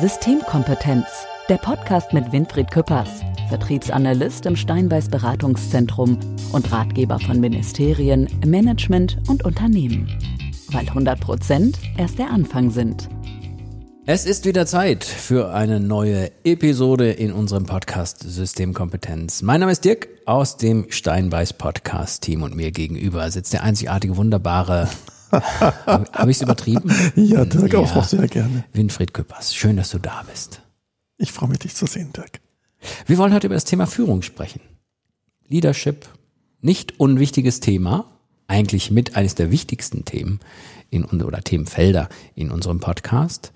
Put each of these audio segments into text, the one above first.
Systemkompetenz, der Podcast mit Winfried Küppers, Vertriebsanalyst im Steinbeiß Beratungszentrum und Ratgeber von Ministerien, Management und Unternehmen. Weil 100 Prozent erst der Anfang sind. Es ist wieder Zeit für eine neue Episode in unserem Podcast Systemkompetenz. Mein Name ist Dirk aus dem Steinbeiß Podcast Team und mir gegenüber sitzt der einzigartige, wunderbare Habe ich es übertrieben? Ja, Dirk, ja. auch sehr gerne. Winfried Küppers, schön, dass du da bist. Ich freue mich, dich zu sehen, Dirk. Wir wollen heute über das Thema Führung sprechen. Leadership, nicht unwichtiges Thema, eigentlich mit eines der wichtigsten Themen in, oder Themenfelder in unserem Podcast.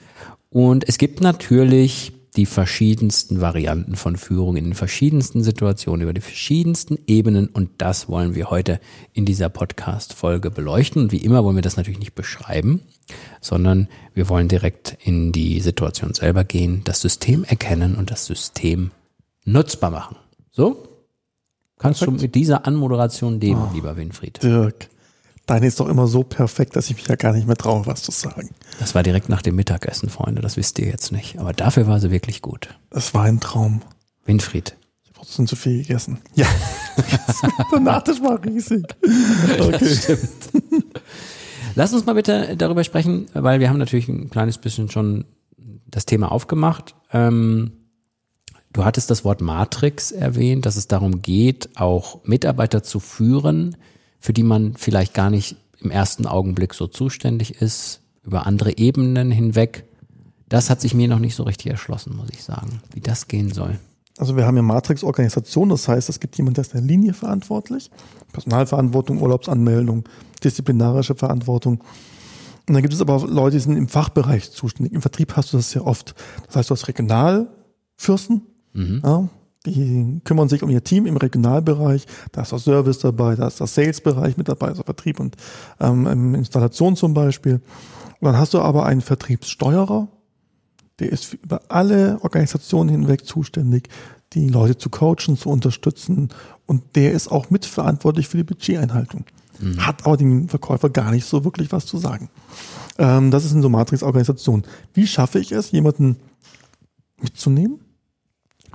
Und es gibt natürlich die verschiedensten Varianten von Führung in den verschiedensten Situationen, über die verschiedensten Ebenen und das wollen wir heute in dieser Podcast-Folge beleuchten. Und wie immer wollen wir das natürlich nicht beschreiben, sondern wir wollen direkt in die Situation selber gehen, das System erkennen und das System nutzbar machen. So? Kannst Perfekt. du mit dieser Anmoderation leben, oh, lieber Winfried? Dirk. Deine ist doch immer so perfekt, dass ich mich ja gar nicht mehr traue, was zu sagen. Das war direkt nach dem Mittagessen, Freunde. Das wisst ihr jetzt nicht. Aber dafür war sie wirklich gut. Es war ein Traum. Winfried. Ich habe trotzdem zu viel gegessen. Ja. Der Nachtisch war riesig. Okay. Das stimmt. Lass uns mal bitte darüber sprechen, weil wir haben natürlich ein kleines bisschen schon das Thema aufgemacht. Ähm, du hattest das Wort Matrix erwähnt, dass es darum geht, auch Mitarbeiter zu führen, für die man vielleicht gar nicht im ersten Augenblick so zuständig ist, über andere Ebenen hinweg. Das hat sich mir noch nicht so richtig erschlossen, muss ich sagen, wie das gehen soll. Also wir haben ja Matrix-Organisation, das heißt, es gibt jemanden, der ist in der Linie verantwortlich, Personalverantwortung, Urlaubsanmeldung, disziplinarische Verantwortung. Und dann gibt es aber Leute, die sind im Fachbereich zuständig. Im Vertrieb hast du das sehr oft. Das heißt, du hast Regionalfürsten, mhm. ja, die kümmern sich um ihr Team im Regionalbereich. Da ist der Service dabei, da ist der Sales-Bereich mit dabei, also Vertrieb und ähm, Installation zum Beispiel. Und dann hast du aber einen Vertriebssteuerer, der ist über alle Organisationen hinweg zuständig, die Leute zu coachen, zu unterstützen. Und der ist auch mitverantwortlich für die Budgeteinhaltung. Mhm. Hat aber dem Verkäufer gar nicht so wirklich was zu sagen. Ähm, das ist eine so Matrix-Organisation. Wie schaffe ich es, jemanden mitzunehmen?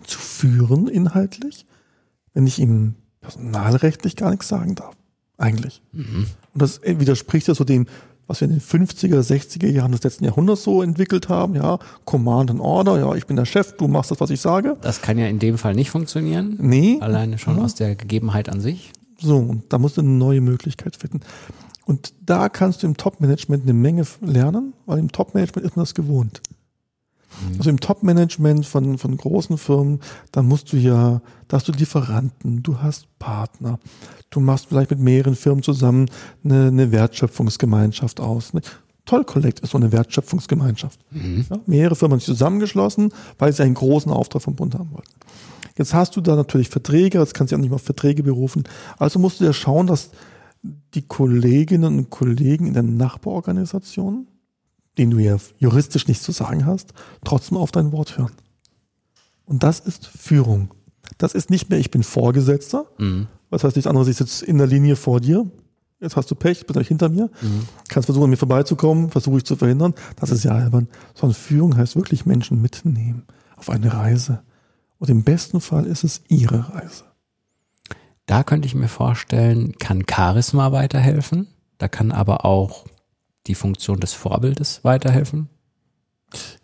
Zu führen inhaltlich, wenn ich ihm personalrechtlich gar nichts sagen darf. Eigentlich. Mhm. Und das widerspricht ja so dem, was wir in den 50er, 60er Jahren des letzten Jahrhunderts so entwickelt haben, ja, Command and Order, ja, ich bin der Chef, du machst das, was ich sage. Das kann ja in dem Fall nicht funktionieren. Nee. Alleine schon ja. aus der Gegebenheit an sich. So, und da musst du eine neue Möglichkeit finden. Und da kannst du im Top-Management eine Menge lernen, weil im Top-Management ist man das gewohnt. Mhm. Also im Top-Management von, von großen Firmen, da musst du ja, da hast du Lieferanten, du hast Partner, du machst vielleicht mit mehreren Firmen zusammen eine, eine Wertschöpfungsgemeinschaft aus. Ne? Toll Collect ist so eine Wertschöpfungsgemeinschaft. Mhm. Ja, mehrere Firmen haben sich zusammengeschlossen, weil sie einen großen Auftrag vom Bund haben wollten. Jetzt hast du da natürlich Verträge, jetzt kannst du ja auch nicht mal auf Verträge berufen. Also musst du ja schauen, dass die Kolleginnen und Kollegen in der Nachbarorganisation den du ja juristisch nichts zu sagen hast, trotzdem auf dein Wort hören. Und das ist Führung. Das ist nicht mehr, ich bin Vorgesetzter. Mhm. Was heißt nichts anderes, ich sitze in der Linie vor dir. Jetzt hast du Pech, bist euch hinter mir. Mhm. Kannst versuchen, an mir vorbeizukommen, versuche ich zu verhindern. Das ist ja albern. Sondern Führung heißt wirklich Menschen mitnehmen auf eine Reise. Und im besten Fall ist es ihre Reise. Da könnte ich mir vorstellen, kann Charisma weiterhelfen. Da kann aber auch die Funktion des Vorbildes weiterhelfen?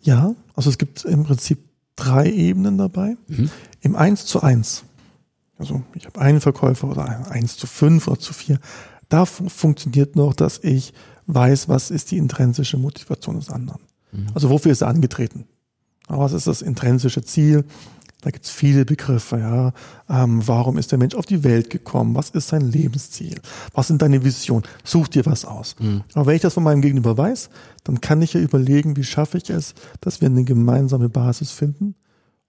Ja, also es gibt im Prinzip drei Ebenen dabei. Mhm. Im 1 zu 1, also ich habe einen Verkäufer oder 1 zu 5 oder zu 4, da funktioniert noch, dass ich weiß, was ist die intrinsische Motivation des anderen. Mhm. Also wofür ist er angetreten? Was ist das intrinsische Ziel? Da gibt's viele Begriffe, ja. Ähm, warum ist der Mensch auf die Welt gekommen? Was ist sein Lebensziel? Was sind deine Visionen? Such dir was aus. Mhm. Aber wenn ich das von meinem Gegenüber weiß, dann kann ich ja überlegen, wie schaffe ich es, dass wir eine gemeinsame Basis finden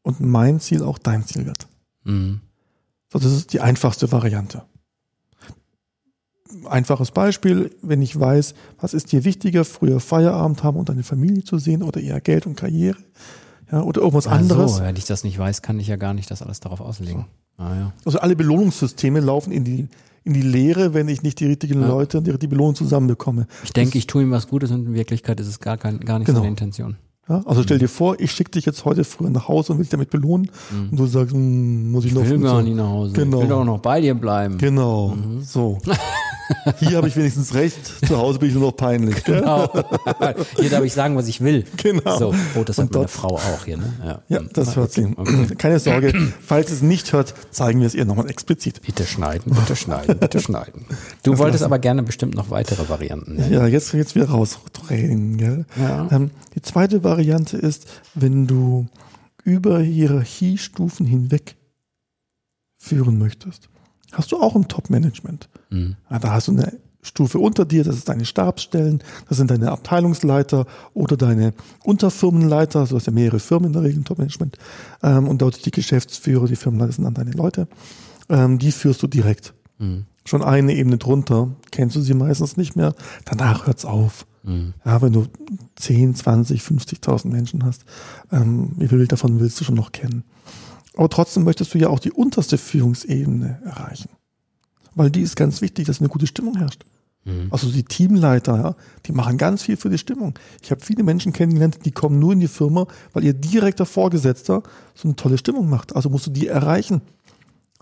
und mein Ziel auch dein Ziel wird. Mhm. So, das ist die einfachste Variante. Einfaches Beispiel, wenn ich weiß, was ist dir wichtiger, früher Feierabend haben und deine Familie zu sehen oder eher Geld und Karriere, ja, oder irgendwas Ach anderes. So, wenn ich das nicht weiß, kann ich ja gar nicht das alles darauf auslegen. So. Ah, ja. Also alle Belohnungssysteme laufen in die, in die Leere, wenn ich nicht die richtigen ja. Leute und die, die Belohnung zusammenbekomme. Ich denke, ich tue ihm was Gutes und in Wirklichkeit ist es gar, kein, gar nicht genau. seine Intention. Ja, also stell dir vor, ich schicke dich jetzt heute früher nach Hause und will dich damit belohnen. Und du sagst, hm, muss ich, Ich noch will und gar so. nicht nach Hause. Genau. Ich will doch noch bei dir bleiben. Genau, so. Hier habe ich wenigstens recht, zu Hause bin ich nur noch peinlich. gell? Genau. Hier darf ich sagen, was ich will. Genau. So, oh, das hat meine Frau auch hier, ne? Ja, Ja, das hört sie. Okay. Keine Sorge, falls es nicht hört, zeigen wir es ihr nochmal explizit. Bitte schneiden, bitte schneiden, bitte schneiden. Du wolltest aber gerne bestimmt noch weitere Varianten. Ne? Ja, jetzt jetzt wieder rausdrehen. Gell? Ja. Ähm, die zweite Variante ist, wenn du über Hierarchiestufen hinweg führen möchtest, hast du auch ein Top-Management. Mhm. Ja, da hast du eine Stufe unter dir, das ist deine Stabsstellen, das sind deine Abteilungsleiter oder deine Unterfirmenleiter, also du hast ja mehrere Firmen in der Regel im Top-Management, ähm, und dort die Geschäftsführer, die Firmenleiter sind dann deine Leute, ähm, die führst du direkt. Mhm. Schon eine Ebene drunter, kennst du sie meistens nicht mehr, danach hört's auf. Mhm. Ja, wenn du 10, 20, 50.000 Menschen hast, ähm, wie viel davon willst du schon noch kennen? Aber trotzdem möchtest du ja auch die unterste Führungsebene erreichen. Weil die ist ganz wichtig, dass eine gute Stimmung herrscht. Also die Teamleiter, ja, die machen ganz viel für die Stimmung. Ich habe viele Menschen kennengelernt, die kommen nur in die Firma, weil ihr direkter Vorgesetzter so eine tolle Stimmung macht. Also musst du die erreichen.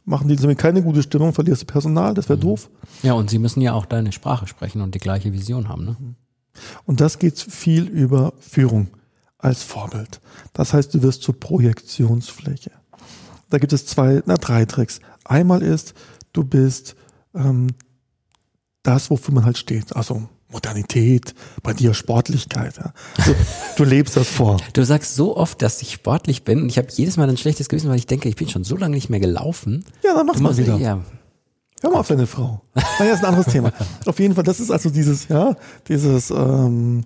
Machen die somit keine gute Stimmung, verlierst du Personal, das wäre doof. Ja, und sie müssen ja auch deine Sprache sprechen und die gleiche Vision haben, ne? Und das geht viel über Führung als Vorbild. Das heißt, du wirst zur Projektionsfläche. Da gibt es zwei, na drei Tricks. Einmal ist, du bist ähm, das, wofür man halt steht. Also Modernität, bei dir Sportlichkeit. Ja. Also, du lebst das vor. Du sagst so oft, dass ich sportlich bin und ich habe jedes Mal ein schlechtes Gewissen, weil ich denke, ich bin schon so lange nicht mehr gelaufen. Ja, dann mach Du mal wieder. Ja, Hör mal auf deine Frau. Naja, ist ein anderes Thema. Auf jeden Fall, das ist also dieses, ja, dieses ähm,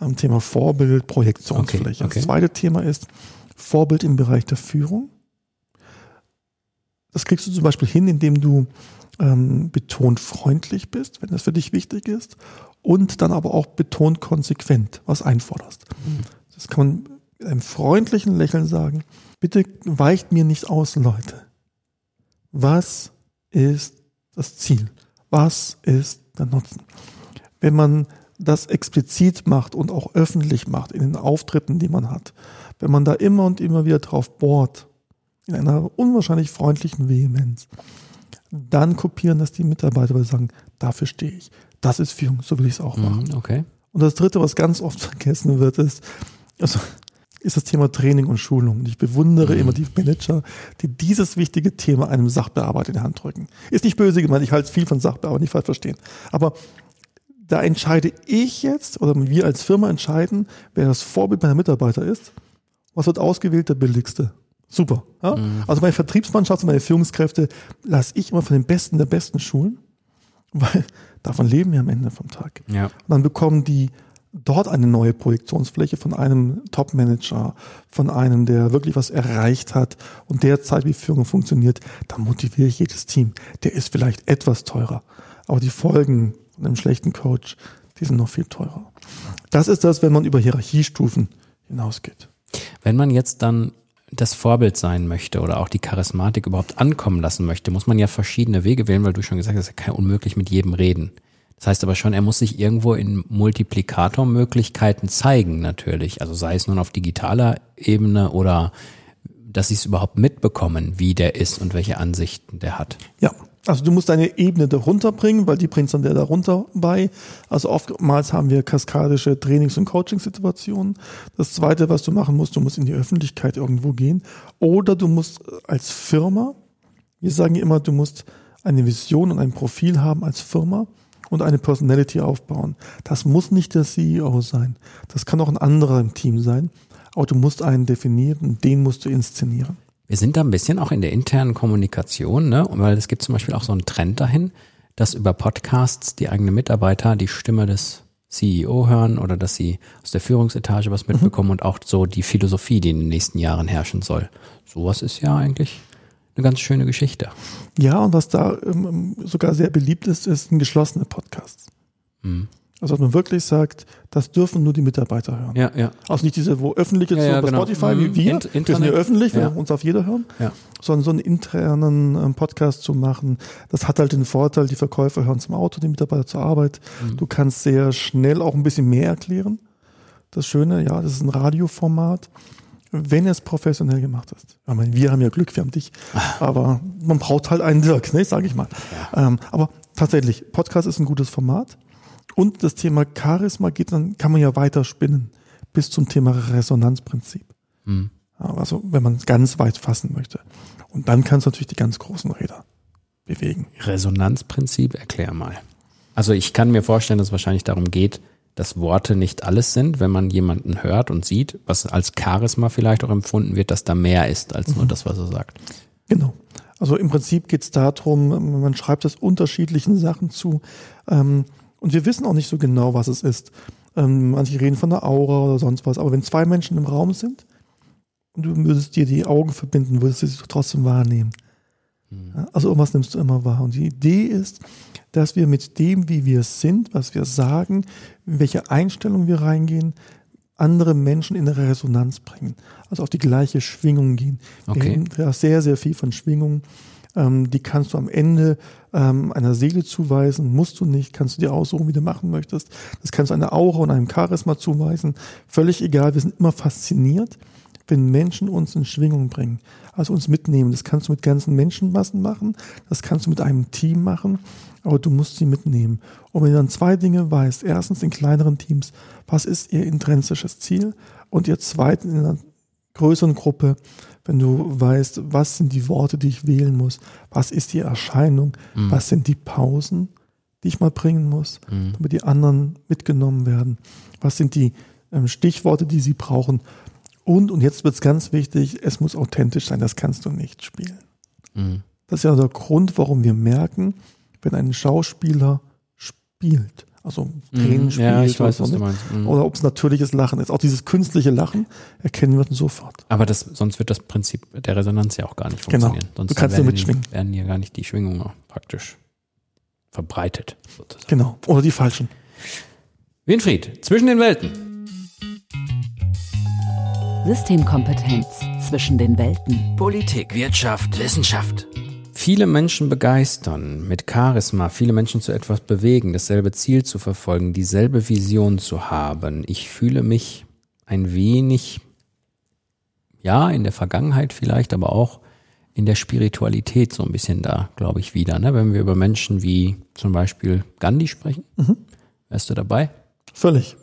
ähm, Thema Vorbild, Projektionsfläche. Okay, okay. Das zweite Thema ist Vorbild im Bereich der Führung. Das kriegst du zum Beispiel hin, indem du ähm, betont freundlich bist, wenn das für dich wichtig ist, und dann aber auch betont konsequent was einforderst. Das kann man mit einem freundlichen Lächeln sagen. Bitte weicht mir nicht aus, Leute. Was ist das Ziel? Was ist der Nutzen? Wenn man das explizit macht und auch öffentlich macht in den Auftritten, die man hat, wenn man da immer und immer wieder drauf bohrt, in einer unwahrscheinlich freundlichen Vehemenz, dann kopieren das die Mitarbeiter, weil sie sagen, dafür stehe ich. Das ist Führung, so will ich es auch machen. mhm, okay. Und das dritte, was ganz oft vergessen wird, ist, also, ist das Thema Training und Schulung. Und ich bewundere immer die Manager, die dieses wichtige Thema einem Sachbearbeiter in die Hand drücken. Ist nicht böse gemeint, ich halte viel von Sachbearbeiter, nicht falsch verstehen. Aber da entscheide ich jetzt, oder wir als Firma entscheiden, wer das Vorbild meiner Mitarbeiter ist. Was wird ausgewählt? Der billigste. Super. Ja? Also meine Vertriebsmannschaft und meine Führungskräfte lasse ich immer von den Besten der Besten schulen, weil davon leben wir am Ende vom Tag. Ja. Und dann bekommen die dort eine neue Projektionsfläche von einem Top-Manager, von einem, der wirklich was erreicht hat und der zeigt, wie Führung funktioniert, dann motiviere ich jedes Team. Der ist vielleicht etwas teurer, aber die Folgen von einem schlechten Coach, die sind noch viel teurer. Das ist das, wenn man über Hierarchiestufen hinausgeht. Wenn man jetzt dann das Vorbild sein möchte oder auch die Charismatik überhaupt ankommen lassen möchte, muss man ja verschiedene Wege wählen, weil du schon gesagt hast, er kann unmöglich mit jedem reden. Das heißt aber schon, er muss sich irgendwo in Multiplikatormöglichkeiten zeigen, natürlich. Also sei es nun auf digitaler Ebene oder dass sie es überhaupt mitbekommen, wie der ist und welche Ansichten der hat. Ja, also du musst deine Ebene darunter bringen, weil die bringt dann der darunter bei. Also oftmals haben wir kaskadische Trainings- und Coaching-Situationen. Das zweite, was du machen musst, du musst in die Öffentlichkeit irgendwo gehen. Oder du musst als Firma, wir sagen immer, du musst eine Vision und ein Profil haben als Firma und eine Personality aufbauen. Das muss nicht der CEO sein. Das kann auch ein anderer im Team sein. Aber du musst einen definieren und den musst du inszenieren. Wir sind da ein bisschen auch in der internen Kommunikation, ne? weil es gibt zum Beispiel auch so einen Trend dahin, dass über Podcasts die eigenen Mitarbeiter die Stimme des CEO hören oder dass sie aus der Führungsetage was mitbekommen und auch so die Philosophie, die in den nächsten Jahren herrschen soll. Sowas ist ja eigentlich eine ganz schöne Geschichte. Ja, und was da ähm, sogar sehr beliebt ist, ist ein geschlossener Podcast. Mhm. Also dass man wirklich sagt, das dürfen nur die Mitarbeiter hören. Ja, ja. Also nicht diese, wo öffentliche, Ja, so ja, bei genau. Spotify Mhm. wie wir, Int- wir sind ja öffentlich, wir Ja. uns auf jeder hören, Ja. sondern so einen internen ähm, Podcast zu machen, das hat halt den Vorteil, die Verkäufer hören zum Auto, die Mitarbeiter zur Arbeit. Mhm. Du kannst sehr schnell auch ein bisschen mehr erklären. das Schöne, ja, das ist ein Radioformat, wenn es professionell gemacht ist. Ich meine, wir haben ja Glück, wir haben dich, aber man braucht halt einen Dirk, ne, sage ich mal. Ja. Ähm, aber tatsächlich, Podcast ist ein gutes Format und das Thema Charisma geht dann, kann man ja weiter spinnen bis zum Thema Resonanzprinzip. Mhm. Also wenn man es ganz weit fassen möchte. Und dann kannst du natürlich die ganz großen Räder bewegen. Resonanzprinzip, erklär mal. Also ich kann mir vorstellen, dass es wahrscheinlich darum geht, dass Worte nicht alles sind, wenn man jemanden hört und sieht, was als Charisma vielleicht auch empfunden wird, dass da mehr ist als nur mhm. das, was er sagt. Genau. Also im Prinzip geht es darum, man schreibt es unterschiedlichen Sachen zu. Ähm, und wir wissen auch nicht so genau, was es ist. Ähm, manche reden von der Aura oder sonst was. Aber wenn zwei Menschen im Raum sind und du würdest dir die Augen verbinden, würdest du sie trotzdem wahrnehmen. Mhm. Also irgendwas nimmst du immer wahr. Und die Idee ist, dass wir mit dem, wie wir sind, was wir sagen, in welche Einstellung wir reingehen, andere Menschen in eine Resonanz bringen. Also auf die gleiche Schwingung gehen. Okay. Wir haben sehr, sehr viel von Schwingungen. Ähm, die kannst du am Ende ähm, einer Seele zuweisen, musst du nicht, kannst du dir aussuchen, wie du machen möchtest. Das kannst du einer Aura und einem Charisma zuweisen. Völlig egal, wir sind immer fasziniert, wenn Menschen uns in Schwingung bringen, also uns mitnehmen. Das kannst du mit ganzen Menschenmassen machen, das kannst du mit einem Team machen, aber du musst sie mitnehmen. Und wenn du dann zwei Dinge weißt, erstens in kleineren Teams, was ist ihr intrinsisches Ziel? Und ihr zweitens in einer größeren Gruppe, wenn du weißt, was sind die Worte, die ich wählen muss, was ist die Erscheinung, mhm. was sind die Pausen, die ich mal bringen muss, mhm. damit die anderen mitgenommen werden, was sind die ähm, Stichworte, die sie brauchen. Und, und jetzt wird es ganz wichtig, es muss authentisch sein, das kannst du nicht spielen. Mhm. Das ist ja der Grund, warum wir merken, wenn ein Schauspieler spielt, also Tränen mhm. spielt ja, ich weiß, was du meinst. Mhm. oder ob es natürliches Lachen ist. Auch dieses künstliche Lachen erkennen wir sofort. Aber das, sonst wird das Prinzip der Resonanz ja auch gar nicht genau. funktionieren. Genau. Sonst du kannst werden, nur mitschwingen. werden hier gar nicht die Schwingungen praktisch verbreitet. Sozusagen. Genau. Oder die falschen. Winfried, zwischen den Welten. Systemkompetenz zwischen den Welten. Politik, Wirtschaft, Wissenschaft viele Menschen begeistern, mit Charisma viele Menschen zu etwas bewegen, dasselbe Ziel zu verfolgen, dieselbe Vision zu haben. Ich fühle mich ein wenig, ja, in der Vergangenheit vielleicht, aber auch in der Spiritualität so ein bisschen da, glaube ich, wieder. Ne? Wenn wir über Menschen wie zum Beispiel Gandhi sprechen, mhm. wärst du dabei? Völlig.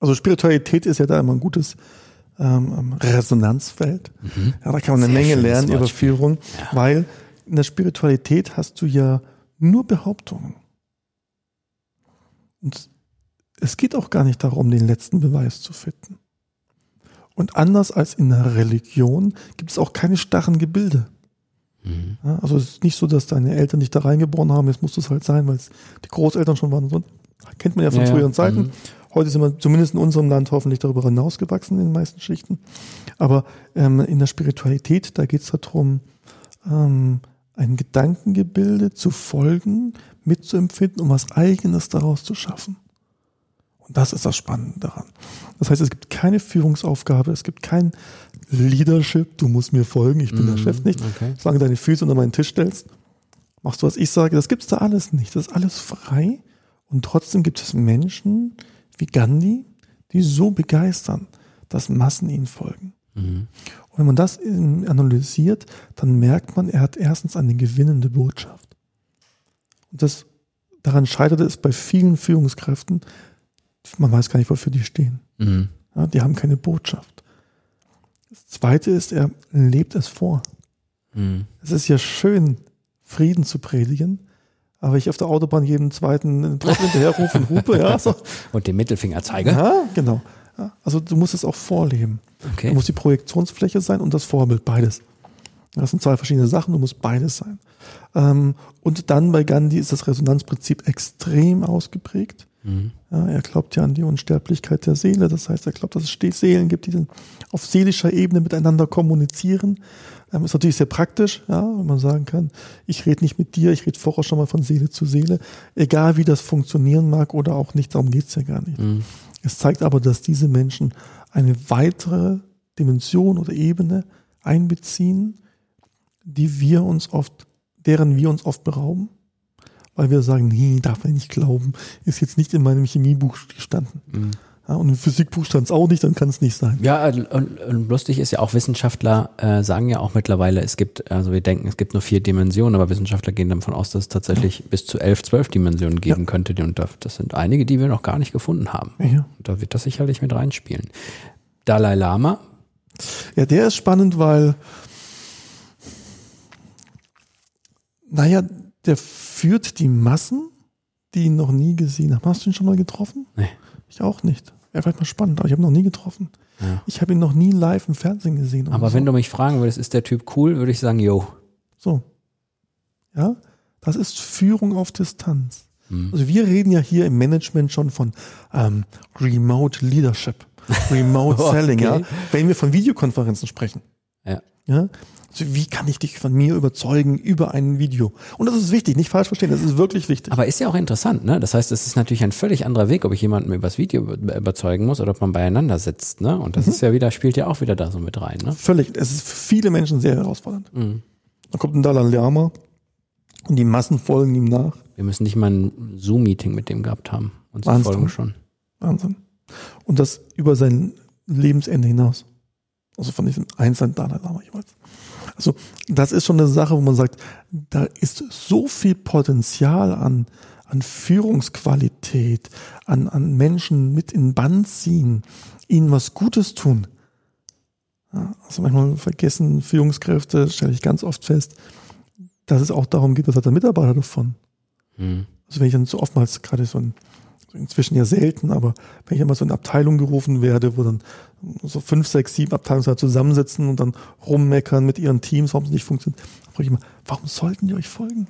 Also Spiritualität ist ja da immer ein gutes ähm, Resonanzfeld. Mhm. Ja, da kann man eine Sehr Menge lernen über Führung, ja. weil in der Spiritualität hast du ja nur Behauptungen. Und es geht auch gar nicht darum, den letzten Beweis zu finden. Und anders als in der Religion gibt es auch keine starren Gebilde. Mhm. Ja, also es ist nicht so, dass deine Eltern dich da reingeboren haben, jetzt muss es halt sein, weil es die Großeltern schon waren. So, kennt man ja von ja, früheren Zeiten. Mhm. Heute sind wir zumindest in unserem Land hoffentlich darüber hinausgewachsen in den meisten Schichten. Aber ähm, in der Spiritualität, da geht es darum, ähm, ein Gedankengebilde zu folgen, mitzuempfinden, um was Eigenes daraus zu schaffen. Und das ist das Spannende daran. Das heißt, es gibt keine Führungsaufgabe, es gibt kein Leadership, du musst mir folgen, ich bin mm, der mhm, Chef nicht. Okay. Solange deine Füße unter meinen Tisch stellst, machst du, was ich sage, das gibt's da alles nicht. Das ist alles frei. Und trotzdem gibt es Menschen wie Gandhi, die so begeistern, dass Massen ihnen folgen. Mhm. Und wenn man das analysiert, dann merkt man, er hat erstens eine gewinnende Botschaft. Und das, daran scheitert es bei vielen Führungskräften, man weiß gar nicht, wofür die stehen. Mhm. Ja, die haben keine Botschaft. Das zweite ist, er lebt es vor. Mhm. Es ist ja schön, Frieden zu predigen, aber ich auf der Autobahn jeden zweiten Trottel hinterherrufe und hupe, ja. So. Und den Mittelfinger zeige. Ja, genau. Ja, also du musst es auch vorleben. Okay. Du musst die Projektionsfläche sein und das Vorbild, beides. Das sind zwei verschiedene Sachen, du musst beides sein. Ähm, und dann bei Gandhi ist das Resonanzprinzip extrem ausgeprägt. Mhm. Ja, er glaubt ja an die Unsterblichkeit der Seele. Das heißt, er glaubt, dass es Seelen gibt, die auf seelischer Ebene miteinander kommunizieren. Ähm, ist natürlich sehr praktisch, ja, wenn man sagen kann, ich rede nicht mit dir, ich rede vorher schon mal von Seele zu Seele. Egal wie das funktionieren mag oder auch nicht, darum geht's ja gar nicht. Mhm. Es zeigt aber, dass diese Menschen eine weitere Dimension oder Ebene einbeziehen, die wir uns oft, deren wir uns oft berauben, weil wir sagen, nee, darf man nicht glauben, ist jetzt nicht in meinem Chemiebuch gestanden. Mhm. Ja, und im Physikbuch stand es auch nicht, dann kann es nicht sein. Ja, und, und lustig ist ja auch, Wissenschaftler äh, sagen ja auch mittlerweile, es gibt, also wir denken, es gibt nur vier Dimensionen, aber Wissenschaftler gehen davon aus, dass es tatsächlich bis zu elf, zwölf Dimensionen geben Ja. könnte. Und da- das sind einige, die wir noch gar nicht gefunden haben. Ja. Da wird das sicherlich mit reinspielen. Dalai Lama, Ja, der ist spannend, weil, naja, der führt die Massen, die ihn noch nie gesehen haben. Hast du ihn schon mal getroffen? Nee. Ich auch nicht. Wäre vielleicht mal spannend, aber ich habe ihn noch nie getroffen. Ja. Ich habe ihn noch nie live im Fernsehen gesehen. aber oder wenn so. du mich fragen würdest, ist der Typ cool, würde ich sagen, yo. So. Ja, das ist Führung auf Distanz. Hm. Also wir reden ja hier im Management schon von ähm, Remote Leadership, Remote Okay. Selling, ja, wenn wir von Videokonferenzen sprechen. Ja. Also wie kann ich dich von mir überzeugen über ein Video? Und das ist wichtig, nicht falsch verstehen, das ist wirklich wichtig. Aber ist ja auch interessant, ne? Das heißt, es ist natürlich ein völlig anderer Weg, ob ich jemanden übers Video über- überzeugen muss oder ob man beieinander sitzt, ne? Und das ist ja wieder, spielt ja auch wieder da so mit rein, ne? Völlig, es ist für viele Menschen sehr herausfordernd. Mhm. Dann kommt ein Dalai Lama und die Massen folgen ihm nach. Wir müssen nicht mal ein Zoom-Meeting mit dem gehabt haben. Und sie Wahnsinn. folgen schon. Wahnsinn. Und das über sein Lebensende hinaus. Also von diesem einzelnen Dalai Lama jeweils. Also das ist schon eine Sache, wo man sagt, da ist so viel Potenzial an, an Führungsqualität, an, an Menschen mit in Band ziehen, ihnen was Gutes tun. Ja, also manchmal vergessen Führungskräfte, stelle ich ganz oft fest, dass es auch darum geht, was hat der Mitarbeiter davon. Mhm. Also wenn ich dann so oftmals gerade so ein, inzwischen ja selten, aber wenn ich immer so in Abteilung gerufen werde, wo dann so fünf, sechs, sieben Abteilungsleiter zusammensitzen und dann rummeckern mit ihren Teams, warum es nicht funktioniert, dann frage ich immer, warum sollten die euch folgen?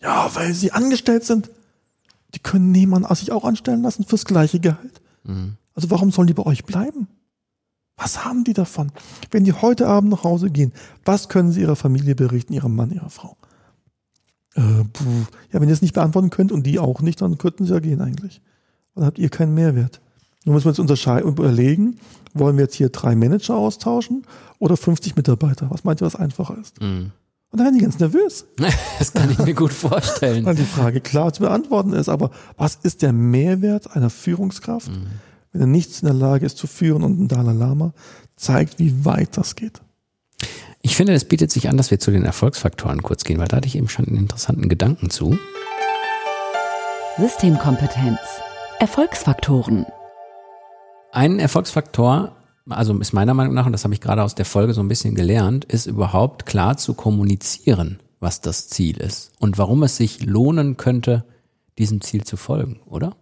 Ja, weil sie angestellt sind. Die können niemanden sich auch anstellen lassen fürs gleiche Gehalt. Mhm. Also warum sollen die bei euch bleiben? Was haben die davon? Wenn die heute Abend nach Hause gehen, was können sie ihrer Familie berichten, ihrem Mann, ihrer Frau? Äh. Ja, wenn ihr es nicht beantworten könnt und die auch nicht, dann könnten sie ja gehen eigentlich. Dann habt ihr keinen Mehrwert. Nun müssen wir uns unterscheiden und überlegen, wollen wir jetzt hier drei Manager austauschen oder 50 Mitarbeiter? Was meint ihr, was einfacher ist? Mhm. Und dann werden die ganz nervös, Das kann ich mir gut vorstellen. weil die Frage klar zu beantworten ist. Aber was ist der Mehrwert einer Führungskraft, wenn er nichts in der Lage ist zu führen und ein Dalai Lama zeigt, wie weit das geht? Ich finde, es bietet sich an, dass wir zu den Erfolgsfaktoren kurz gehen, weil da hatte ich eben schon einen interessanten Gedanken zu. Systemkompetenz. Erfolgsfaktoren. Ein Erfolgsfaktor, also ist meiner Meinung nach, und das habe ich gerade aus der Folge so ein bisschen gelernt, ist überhaupt klar zu kommunizieren, was das Ziel ist und warum es sich lohnen könnte, diesem Ziel zu folgen, oder?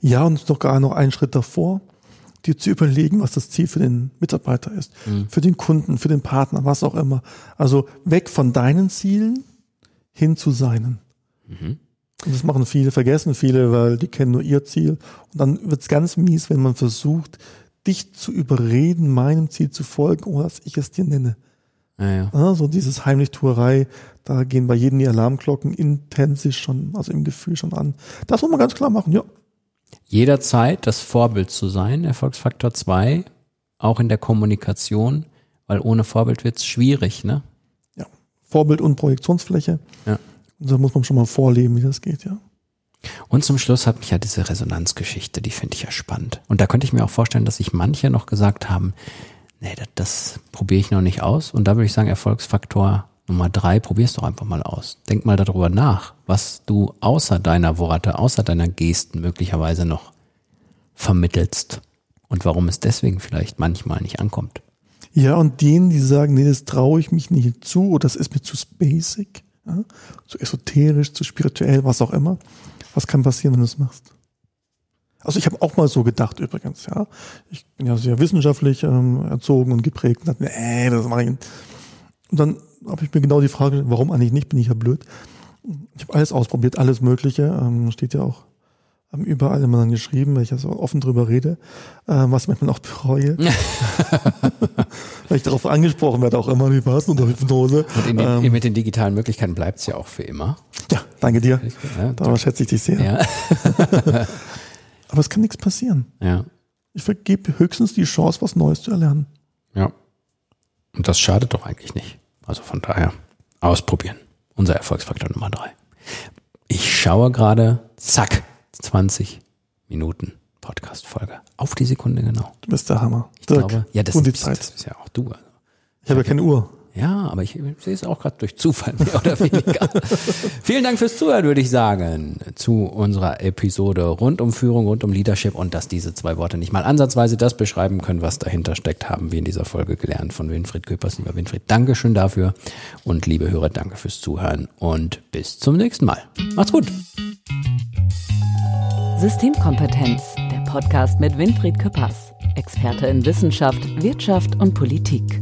Ja, und sogar noch einen Schritt davor, dir zu überlegen, was das Ziel für den Mitarbeiter ist, für den Kunden, für den Partner, was auch immer. Also weg von deinen Zielen hin zu seinen. Und das machen viele, vergessen viele, weil die kennen nur ihr Ziel. Und dann wird's ganz mies, wenn man versucht, dich zu überreden, meinem Ziel zu folgen, ohne dass ich es dir nenne. Ja, ja. Ja, so dieses Heimlichtuerei, da gehen bei jedem die Alarmglocken intensiv schon, also im Gefühl schon an. Das muss man ganz klar machen, ja. Jederzeit das Vorbild zu sein, Erfolgsfaktor 2, auch in der Kommunikation, weil ohne Vorbild wird's schwierig, ne? ja. Vorbild und Projektionsfläche. Ja. Und da muss man schon mal vorleben, wie das geht, ja. Und zum Schluss hat mich ja diese Resonanzgeschichte, die finde ich ja spannend. Und da könnte ich mir auch vorstellen, dass sich manche noch gesagt haben, nee, das, das probiere ich noch nicht aus. Und da würde ich sagen, Erfolgsfaktor Nummer drei, probier's doch einfach mal aus. Denk mal darüber nach, was du außer deiner Worte, außer deiner Gesten möglicherweise noch vermittelst und warum es deswegen vielleicht manchmal nicht ankommt. Ja, und denen, die sagen, nee, das traue ich mich nicht zu oder das ist mir zu basic, ja, zu esoterisch, zu spirituell, was auch immer. Was kann passieren, wenn du es machst? Also ich habe auch mal so gedacht übrigens, ja. Ich bin ja sehr wissenschaftlich ähm, erzogen und geprägt und dachte, nee, das mache ich nicht. Und dann habe ich mir genau die Frage, warum eigentlich nicht, bin ich ja blöd. Ich habe alles ausprobiert, alles Mögliche, ähm, steht ja auch ähm, überall immer dann geschrieben, weil ich ja so offen drüber rede, ähm, was ich manchmal auch bereue. weil ich darauf angesprochen werde, auch immer, wie war es unter Hypnose. Und den, ähm, mit den digitalen Möglichkeiten bleibt's ja auch für immer. ja, danke dir. Ja, Da schätze ich dich sehr. ja. Aber es kann nichts passieren. ja. Ich vergebe höchstens die Chance, was Neues zu erlernen. Ja. Und das schadet doch eigentlich nicht. Also von daher ausprobieren. Unser Erfolgsfaktor Nummer drei. Ich schaue gerade, zack, 20 Minuten Podcast-Folge. Auf die Sekunde genau. Du bist der Hammer. Ich glaube, ja, das, und die ist, Zeit. das ist ja auch du. Also. Ich habe ja keine Uhr. Ja, aber ich sehe es auch gerade durch Zufall mehr oder weniger. Vielen Dank fürs Zuhören, würde ich sagen, zu unserer Episode rund um Führung, rund um Leadership und dass diese zwei Worte nicht mal ansatzweise das beschreiben können, was dahinter steckt, haben wir in dieser Folge gelernt von Winfried Köpers. Lieber Winfried, Dankeschön dafür und liebe Hörer, danke fürs Zuhören und bis zum nächsten Mal. Macht's gut. Systemkompetenz, der Podcast mit Winfried Küppers, Experte in Wissenschaft, Wirtschaft und Politik.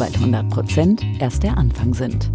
Weil 100 Prozent erst der Anfang sind.